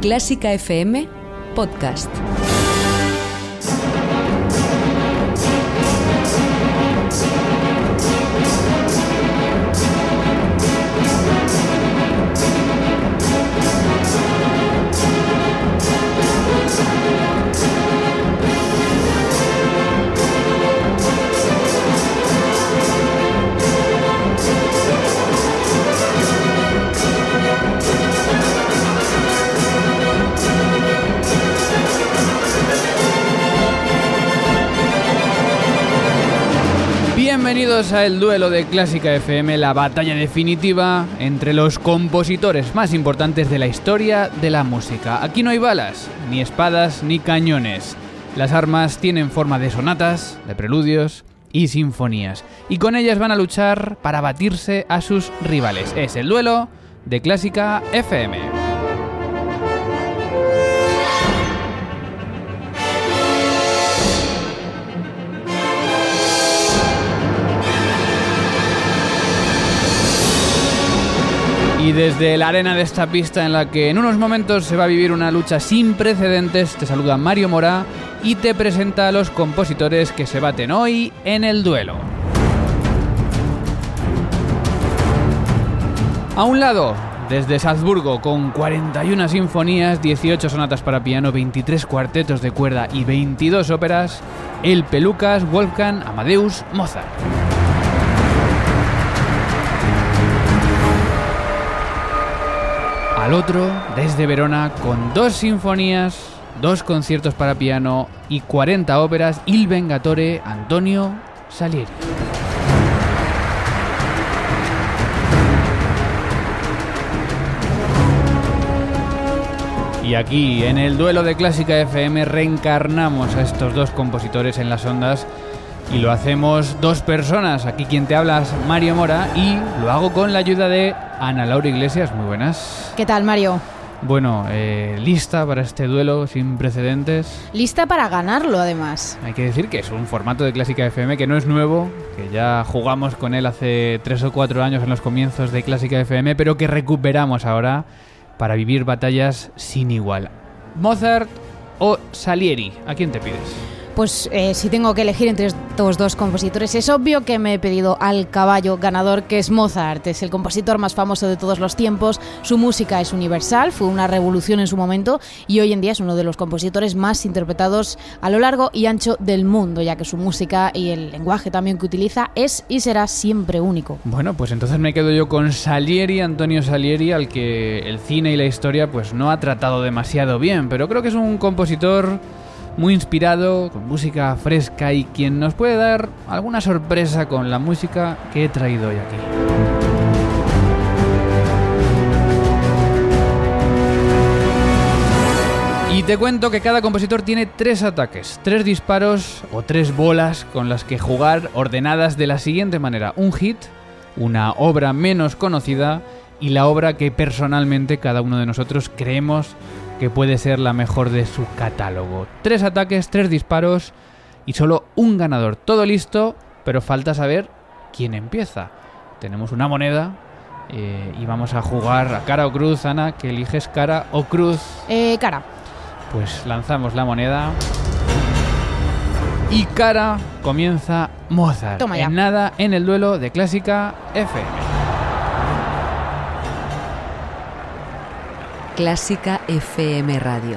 Clásica FM Podcast. Bienvenidos a el duelo de Clásica FM, la batalla definitiva entre los compositores más importantes de la historia de la música. Aquí no hay balas, ni espadas, ni cañones. Las armas tienen forma de sonatas, de preludios y sinfonías. Y con ellas van a luchar para batirse a sus rivales. Es el duelo de Clásica FM. Y desde la arena de esta pista en la que en unos momentos se va a vivir una lucha sin precedentes, te saluda Mario Mora y te presenta a los compositores que se baten hoy en el duelo. A un lado, desde Salzburgo, con 41 sinfonías, 18 sonatas para piano, 23 cuartetos de cuerda y 22 óperas, el Pelucas Wolfgang Amadeus Mozart. Al otro desde Verona con dos sinfonías, dos conciertos para piano y 40 óperas, Il Vengatore Antonio Salieri. Y aquí, en el duelo de Clásica FM, reencarnamos a estos dos compositores en las ondas y lo hacemos dos personas. Aquí quien te habla es Mario Mora y lo hago con la ayuda de Ana Laura Iglesias. Muy buenas. ¿Qué tal, Mario? Bueno, eh, lista para este duelo sin precedentes. Lista para ganarlo, además. Hay que decir que es un formato de Clásica FM que no es nuevo, que ya jugamos con él hace tres o cuatro años en los comienzos de Clásica FM, pero que recuperamos ahora para vivir batallas sin igual. Mozart o Salieri, ¿a quién te pides? Pues eh, si tengo que elegir entre estos dos compositores, es obvio que me he pedido al caballo ganador, que es Mozart. Es el compositor más famoso de todos los tiempos. Su música es universal, fue una revolución en su momento y hoy en día es uno de los compositores más interpretados a lo largo y ancho del mundo, ya que su música y el lenguaje también que utiliza es y será siempre único. Bueno, pues entonces me quedo yo con Salieri, Antonio Salieri, al que el cine y la historia pues no ha tratado demasiado bien, pero creo que es un compositor muy inspirado, con música fresca y quien nos puede dar alguna sorpresa con la música que he traído hoy aquí. Y te cuento que cada compositor tiene tres ataques, tres disparos o tres bolas con las que jugar ordenadas de la siguiente manera. Un hit, una obra menos conocida y la obra que personalmente cada uno de nosotros creemos que puede ser la mejor de su catálogo. Tres ataques, tres disparos y solo un ganador. Todo listo, pero falta saber quién empieza. Tenemos una moneda eh, y vamos a jugar a cara o cruz, Ana, que eliges cara o cruz. Eh, cara. Pues lanzamos la moneda. Y cara comienza Mozart. Toma ya. En nada en el duelo de Clásica FM. Clásica FM Radio.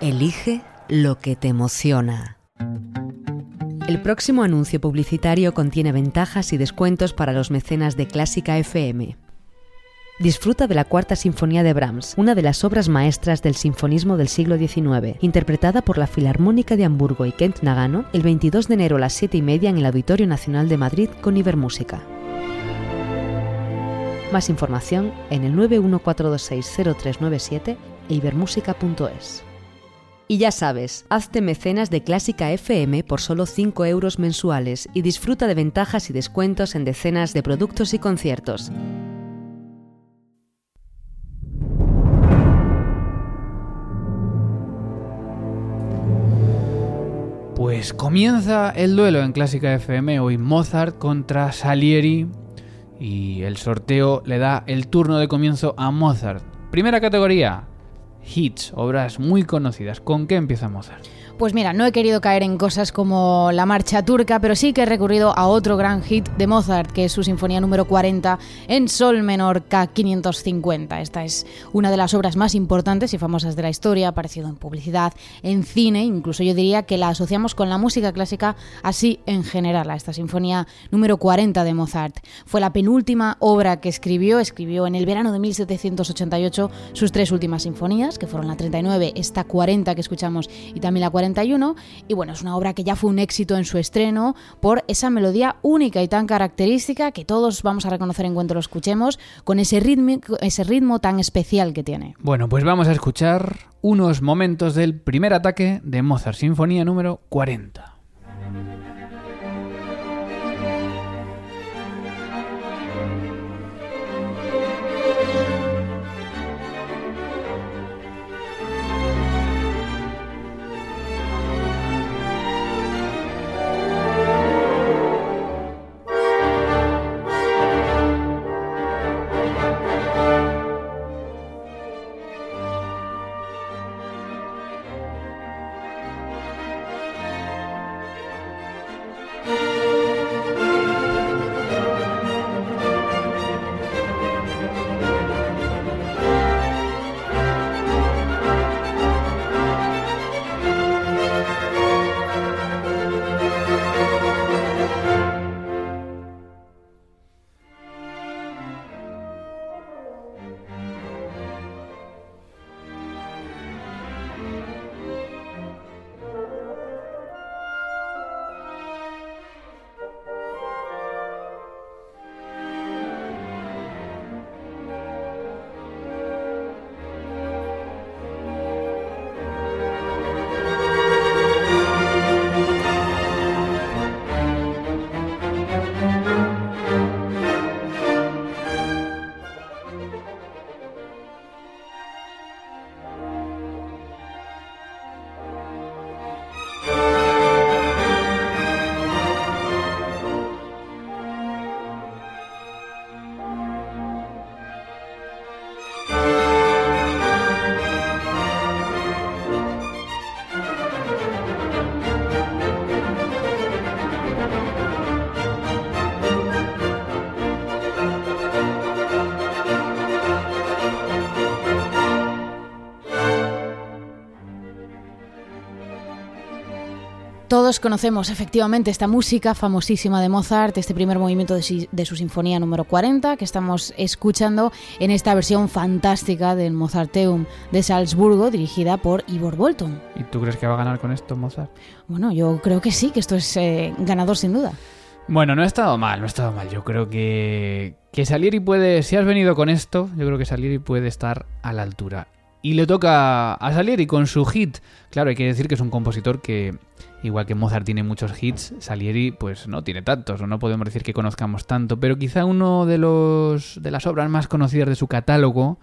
Elige lo que te emociona. El próximo anuncio publicitario contiene ventajas y descuentos para los mecenas de Clásica FM. Disfruta de la Cuarta Sinfonía de Brahms, una de las obras maestras del sinfonismo del siglo XIX, interpretada por la Filarmónica de Hamburgo y Kent Nagano el 22 de enero a las 7 y media en el Auditorio Nacional de Madrid con Ibermúsica. Más información en el 914260397 e ibermúsica.es. Y ya sabes, hazte mecenas de Clásica FM por solo 5 euros mensuales y disfruta de ventajas y descuentos en decenas de productos y conciertos. Pues comienza el duelo en Clásica FM, hoy Mozart contra Salieri y el sorteo le da el turno de comienzo a Mozart. Primera categoría, hits, obras muy conocidas. ¿Con qué empieza Mozart? Pues mira, no he querido caer en cosas como la marcha turca, pero sí que he recurrido a otro gran hit de Mozart, que es su sinfonía número 40 en sol menor K550. Esta es una de las obras más importantes y famosas de la historia, ha aparecido en publicidad, en cine, incluso yo diría que la asociamos con la música clásica así en general, a esta sinfonía número 40 de Mozart. Fue la penúltima obra que escribió, escribió en el verano de 1788 sus tres últimas sinfonías, que fueron la 39, esta 40 que escuchamos y también la 40 y bueno, es una obra que ya fue un éxito en su estreno por esa melodía única y tan característica que todos vamos a reconocer en cuanto lo escuchemos, con ese ritmo, ese ritmo tan especial que tiene. Bueno, pues vamos a escuchar unos momentos del primer ataque de Mozart Sinfonía número 40. Todos conocemos efectivamente esta música famosísima de Mozart, este primer movimiento de, su sinfonía número 40 que estamos escuchando en esta versión fantástica del Mozarteum de Salzburgo dirigida por Ivor Bolton. ¿Y tú crees que va a ganar con esto Mozart? Bueno, yo creo que sí, que esto es eh, ganador sin duda. Bueno, no ha estado mal, no ha estado mal. Yo creo que, que Salieri puede, si has venido con esto, yo creo que Salieri puede estar a la altura. Y le toca a Salieri con su hit. Claro, hay que decir que es un compositor que Igual que Mozart tiene muchos hits, Salieri pues no tiene tantos, o no podemos decir que conozcamos tanto, pero quizá uno de los de las obras más conocidas de su catálogo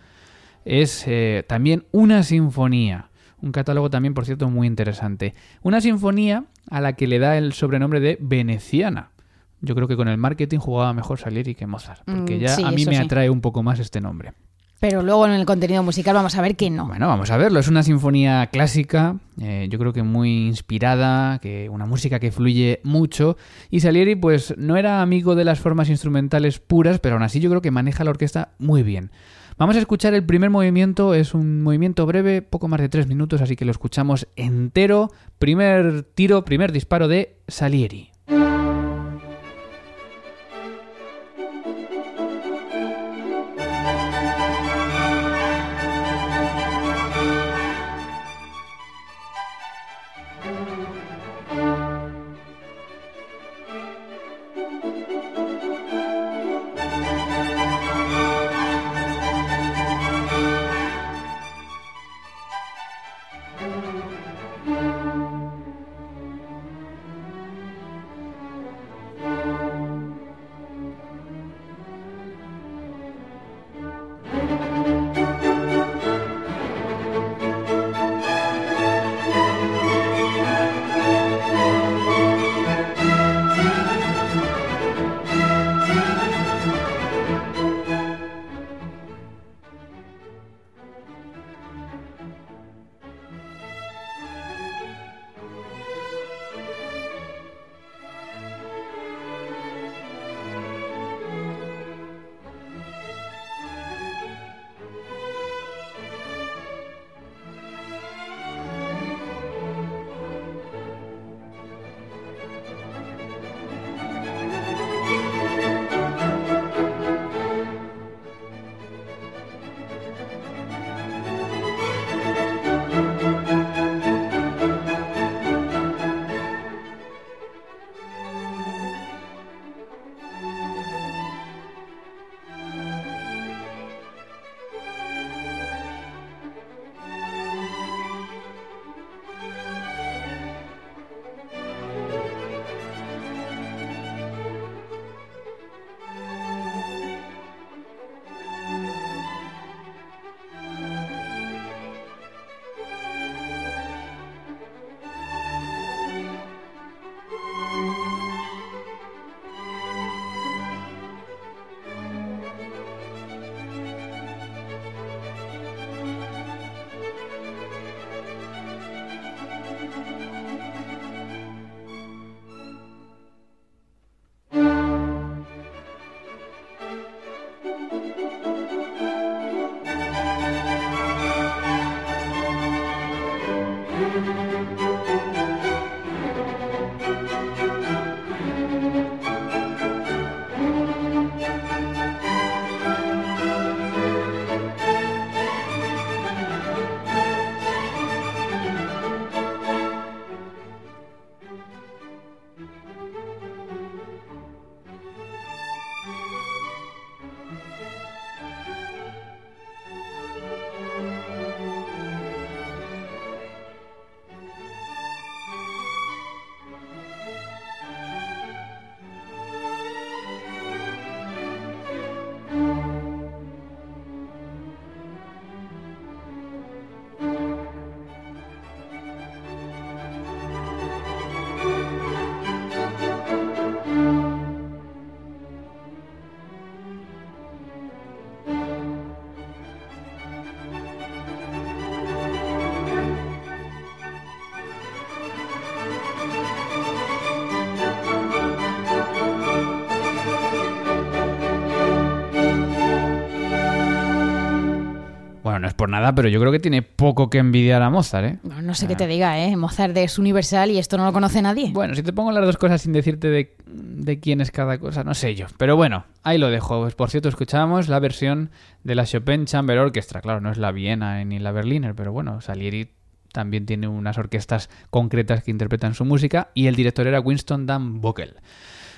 es eh, también una sinfonía. Un catálogo también, por cierto, muy interesante. Una sinfonía a la que le da el sobrenombre de veneciana. Yo creo que con el marketing jugaba mejor Salieri que Mozart, porque mm, ya a mí me atrae un poco más este nombre. Pero luego en el contenido musical vamos a ver que no. Bueno, vamos a verlo. Es una sinfonía clásica, eh, yo creo que muy inspirada, que una música que fluye mucho. Y Salieri, pues, no era amigo de las formas instrumentales puras, pero aún así yo creo que maneja la orquesta muy bien. Vamos a escuchar el primer movimiento, es un movimiento breve, poco más de tres minutos, así que lo escuchamos entero. Primer tiro, primer disparo de Salieri. Por nada, pero yo creo que tiene poco que envidiar a Mozart, ¿eh? No sé qué te diga, ¿eh? Mozart es universal y esto no lo conoce nadie. Bueno, si te pongo las dos cosas sin decirte de, de quién es cada cosa, no sé yo. Pero bueno, ahí lo dejo. Pues, por cierto, escuchamos la versión de la Chopin Chamber Orchestra. Claro, no es la Viena ni la Berliner, pero bueno, Salieri también tiene unas orquestas concretas que interpretan su música y el director era Winston Dan Bockel.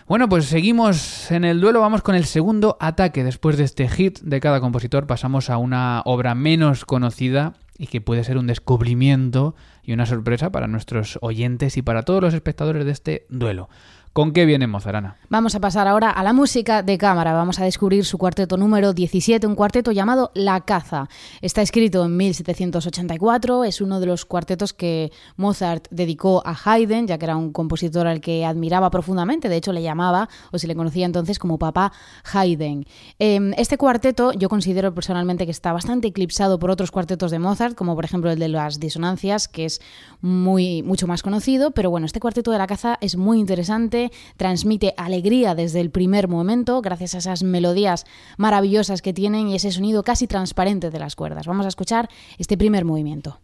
Bueno, pues seguimos en el duelo, vamos con el segundo ataque. Después de este hit de cada compositor pasamos a una obra menos conocida y que puede ser un descubrimiento y una sorpresa para nuestros oyentes y para todos los espectadores de este duelo. ¿Con qué viene Mozarana? Vamos a pasar ahora a la música de cámara. Vamos a descubrir su cuarteto número 17, un cuarteto llamado La Caza. Está escrito en 1784, es uno de los cuartetos que Mozart dedicó a Haydn, ya que era un compositor al que admiraba profundamente, de hecho le llamaba, o se le conocía entonces como papá Haydn. Em, este cuarteto yo considero personalmente que está bastante eclipsado por otros cuartetos de Mozart, como por ejemplo el de las disonancias, que es muy, mucho más conocido, pero bueno, este cuarteto de La Caza es muy interesante transmite alegría desde el primer momento, gracias a esas melodías maravillosas que tienen y ese sonido casi transparente de las cuerdas. Vamos a escuchar este primer movimiento.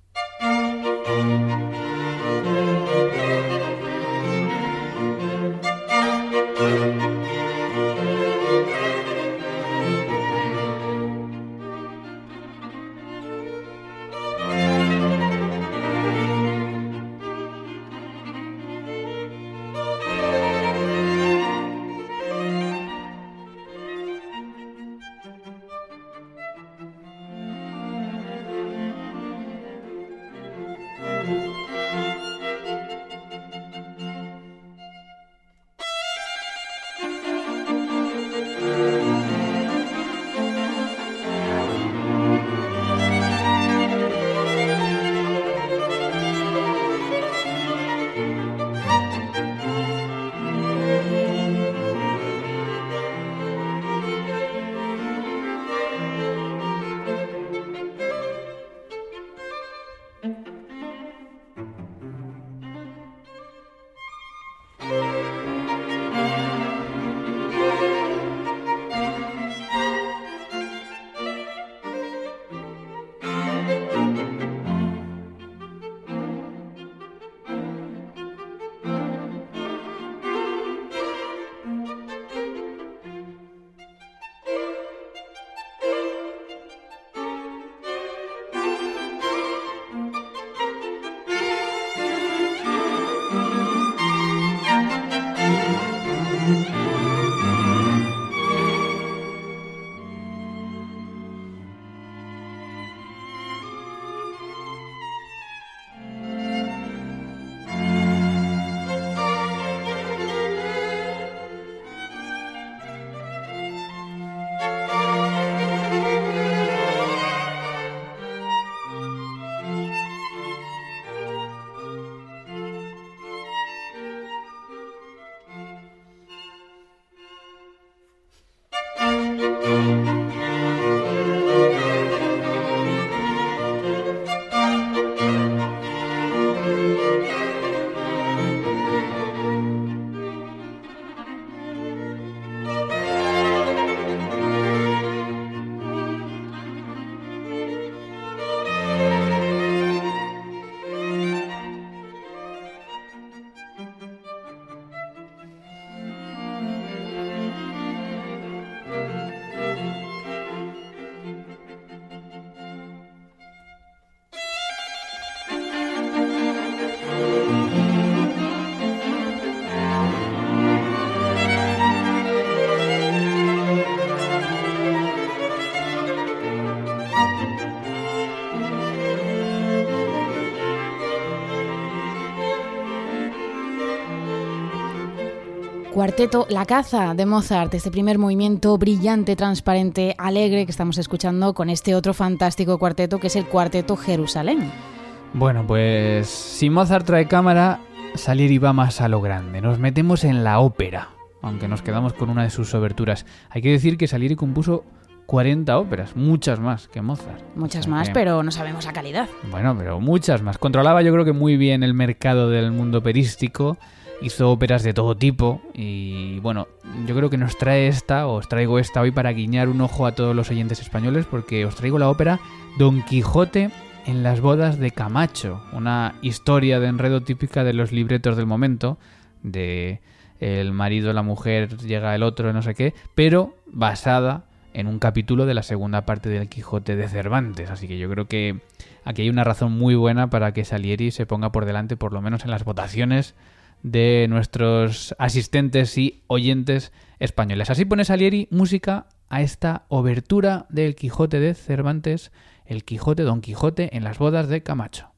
Cuarteto La Caza de Mozart, este primer movimiento brillante, transparente, alegre que estamos escuchando con este otro fantástico cuarteto que es el Cuarteto Jerusalén. Bueno, pues si Mozart trae cámara, Salieri va más a lo grande. Nos metemos en la ópera, aunque nos quedamos con una de sus oberturas. Hay que decir que Salieri compuso 40 óperas, muchas más que Mozart. Muchas más, pero no sabemos la calidad. Bueno, pero muchas más. Controlaba yo creo que muy bien el mercado del mundo operístico hizo óperas de todo tipo y bueno, yo creo que nos trae esta, os traigo esta hoy para guiñar un ojo a todos los oyentes españoles porque os traigo la ópera Don Quijote en las bodas de Camacho, una historia de enredo típica de los libretos del momento, de el marido, la mujer, llega el otro, no sé qué, pero basada en un capítulo de la segunda parte del Quijote de Cervantes. Así que yo creo que aquí hay una razón muy buena para que Salieri se ponga por delante, por lo menos en las votaciones de nuestros asistentes y oyentes españoles. Así pone Salieri música a esta obertura del Quijote de Cervantes, el Quijote Don Quijote en las bodas de Camacho.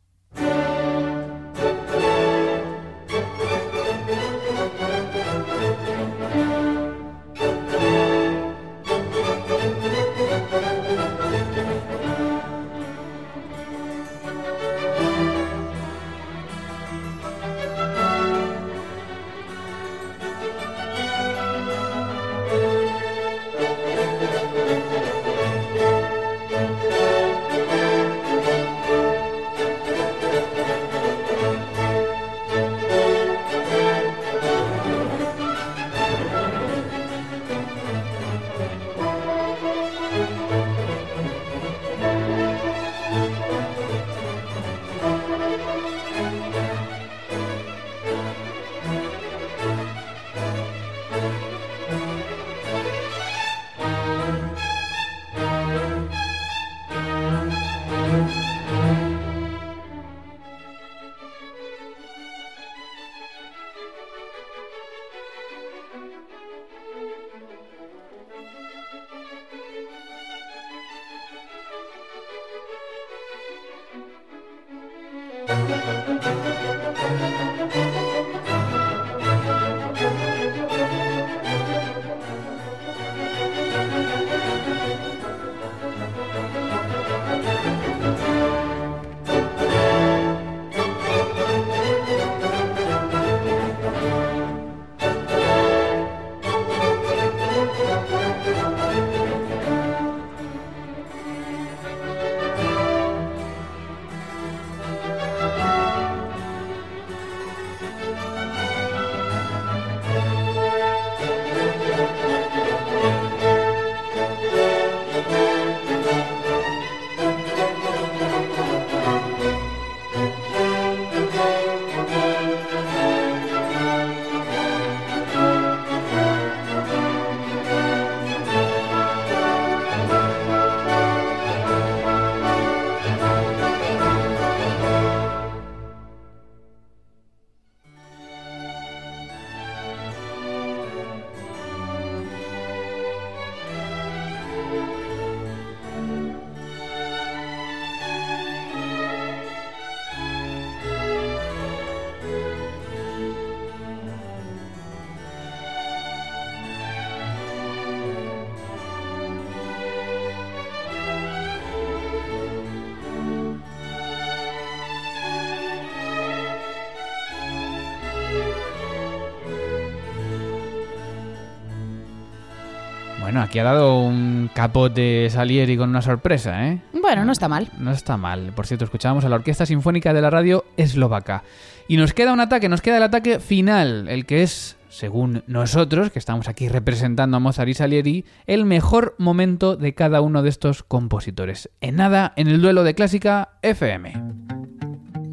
Aquí ha dado un capote Salieri con una sorpresa, ¿eh? Bueno, no está mal. No está mal. Por cierto, escuchábamos a la Orquesta Sinfónica de la Radio Eslovaca. Y nos queda un ataque, nos queda el ataque final, el que es, según nosotros, que estamos aquí representando a Mozart y Salieri, el mejor momento de cada uno de estos compositores. En nada, en el duelo de Clásica FM.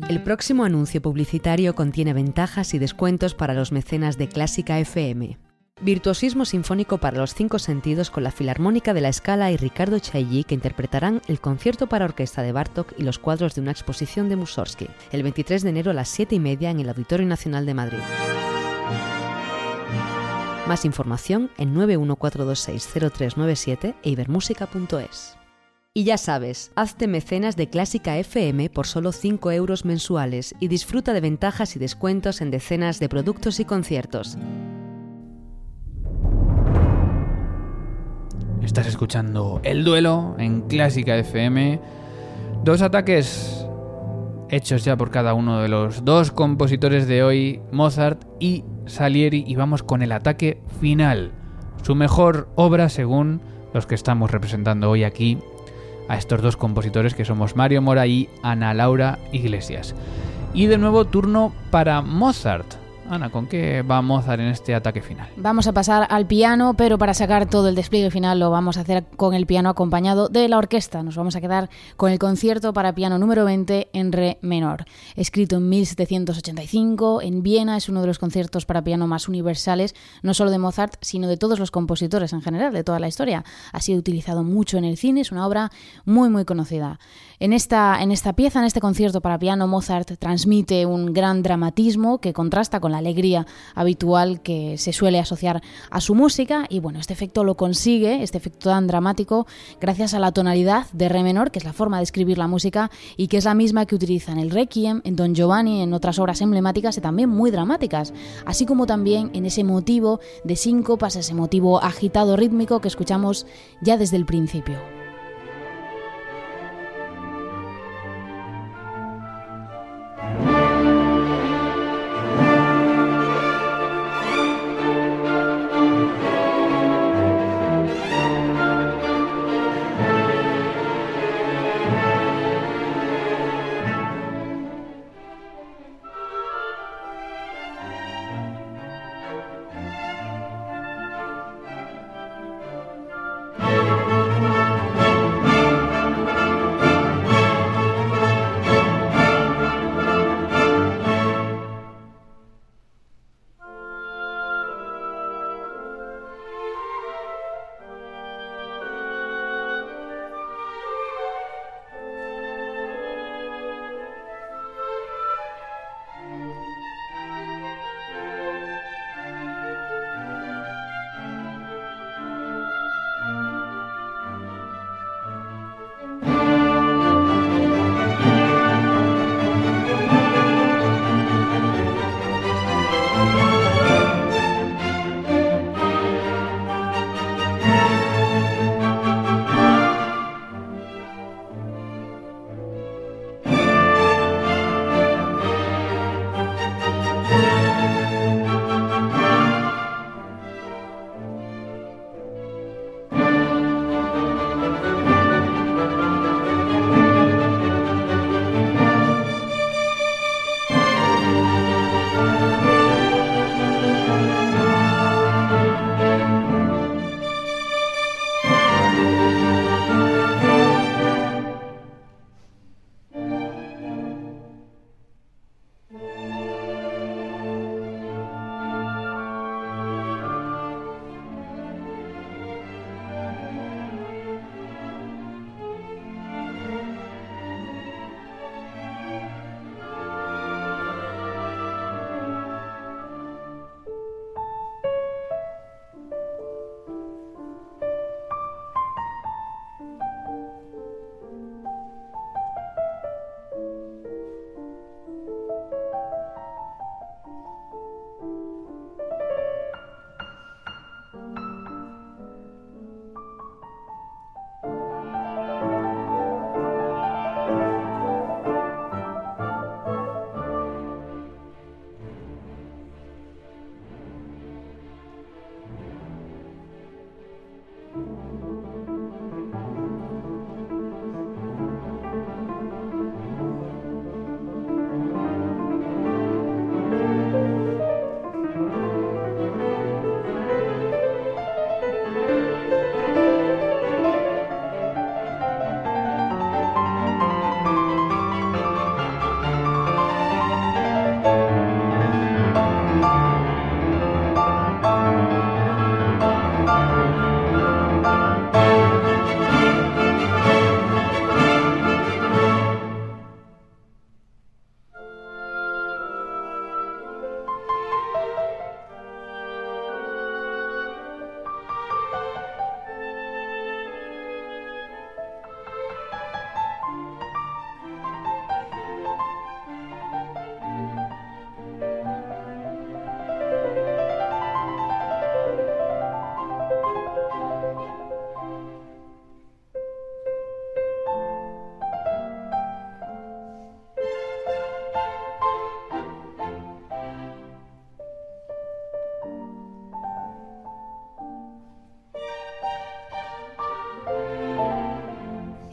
El próximo anuncio publicitario contiene ventajas y descuentos para los mecenas de Clásica FM. Virtuosismo sinfónico para los cinco sentidos con la Filarmónica de la Escala y Ricardo Chailly que interpretarán el concierto para orquesta de Bartok y los cuadros de una exposición de Mussorgsky, el 23 de enero a las 7 y media en el Auditorio Nacional de Madrid. Más información en 914260397 e ibermúsica.es. Y ya sabes, hazte mecenas de Clásica FM por solo 5 euros mensuales y disfruta de ventajas y descuentos en decenas de productos y conciertos. Estás escuchando El Duelo en Clásica FM. Dos ataques hechos ya por cada uno de los dos compositores de hoy, Mozart y Salieri, y vamos con el ataque final. Su mejor obra según los que estamos representando hoy aquí a estos dos compositores que somos Mario Mora y Ana Laura Iglesias. Y de nuevo turno para Mozart. Ana, ¿con qué va Mozart en este ataque final? Vamos a pasar al piano, pero para sacar todo el despliegue final lo vamos a hacer con el piano acompañado de la orquesta. Nos vamos a quedar con el concierto para piano número 20 en re menor. Escrito en 1785 en Viena, es uno de los conciertos para piano más universales, no solo de Mozart, sino de todos los compositores en general, de toda la historia. Ha sido utilizado mucho en el cine, es una obra muy muy conocida. En esta, en esta pieza, en este concierto para piano, Mozart transmite un gran dramatismo que contrasta con la alegría habitual que se suele asociar a su música y bueno, este efecto lo consigue, este efecto tan dramático, gracias a la tonalidad de re menor, que es la forma de escribir la música y que es la misma que utiliza en el Requiem, en Don Giovanni, en otras obras emblemáticas y también muy dramáticas, así como también en ese motivo de síncopas, ese motivo agitado rítmico que escuchamos ya desde el principio.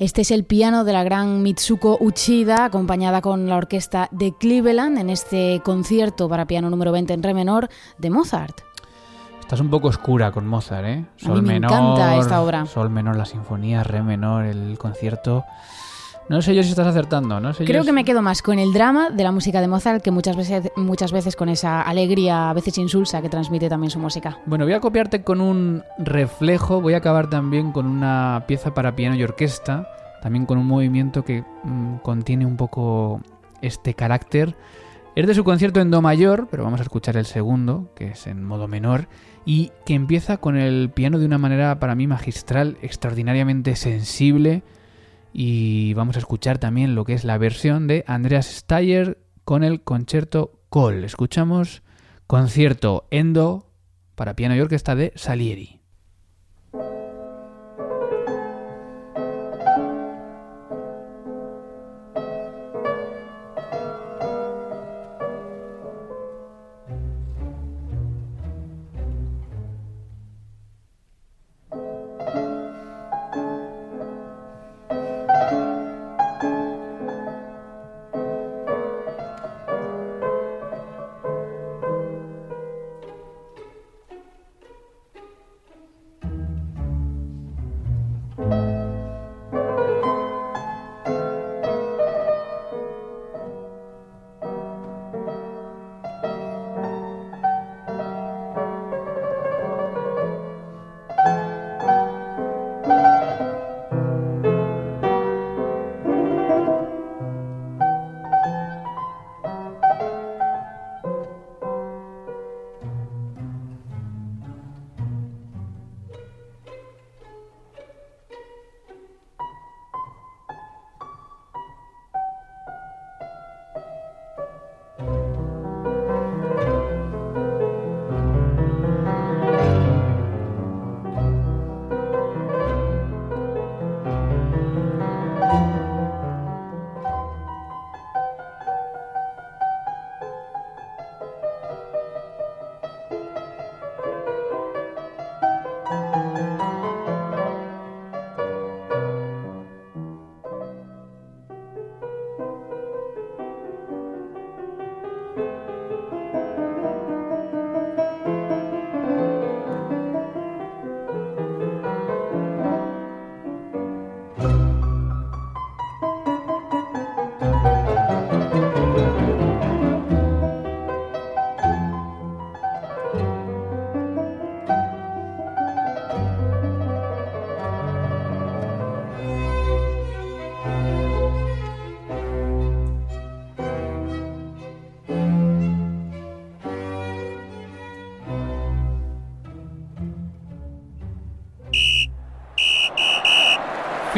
Este es el piano de la gran Mitsuko Uchida, acompañada con la orquesta de Cleveland en este concierto para piano número 20 en re menor de Mozart. Estás un poco oscura con Mozart, ¿eh? Sol a mí me menor, encanta esta obra. Sol menor, la sinfonía, re menor, el concierto. No sé yo si estás acertando, ¿no? Creo que me quedo más con el drama de la música de Mozart que muchas veces, muchas veces con esa alegría, a veces insulsa, que transmite también su música. Bueno, voy a copiarte con un reflejo, voy a acabar también con una pieza para piano y orquesta también con un movimiento que mm, contiene un poco este carácter. Es de su concierto en Do mayor, pero vamos a escuchar el segundo, que es en modo menor, y que empieza con el piano de una manera para mí magistral, extraordinariamente sensible. Y vamos a escuchar también lo que es la versión de Andreas Steyer con el concierto Col. Escuchamos concierto en Do para piano y orquesta de Salieri.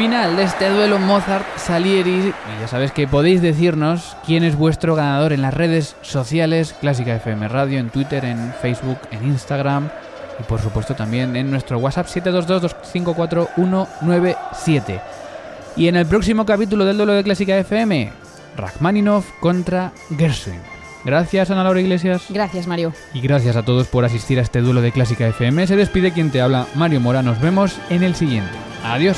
Final de este duelo Mozart-Salieri. Y ya sabes que podéis decirnos quién es vuestro ganador en las redes sociales, Clásica FM Radio, en Twitter, en Facebook, en Instagram y por supuesto también en nuestro WhatsApp 722-254-197. Y en el próximo capítulo del duelo de Clásica FM, Rachmaninoff contra Gershwin. Gracias, Ana Laura Iglesias. Gracias, Mario. Y gracias a todos por asistir a este duelo de Clásica FM. Se despide quien te habla, Mario Mora. Nos vemos en el siguiente. Adiós.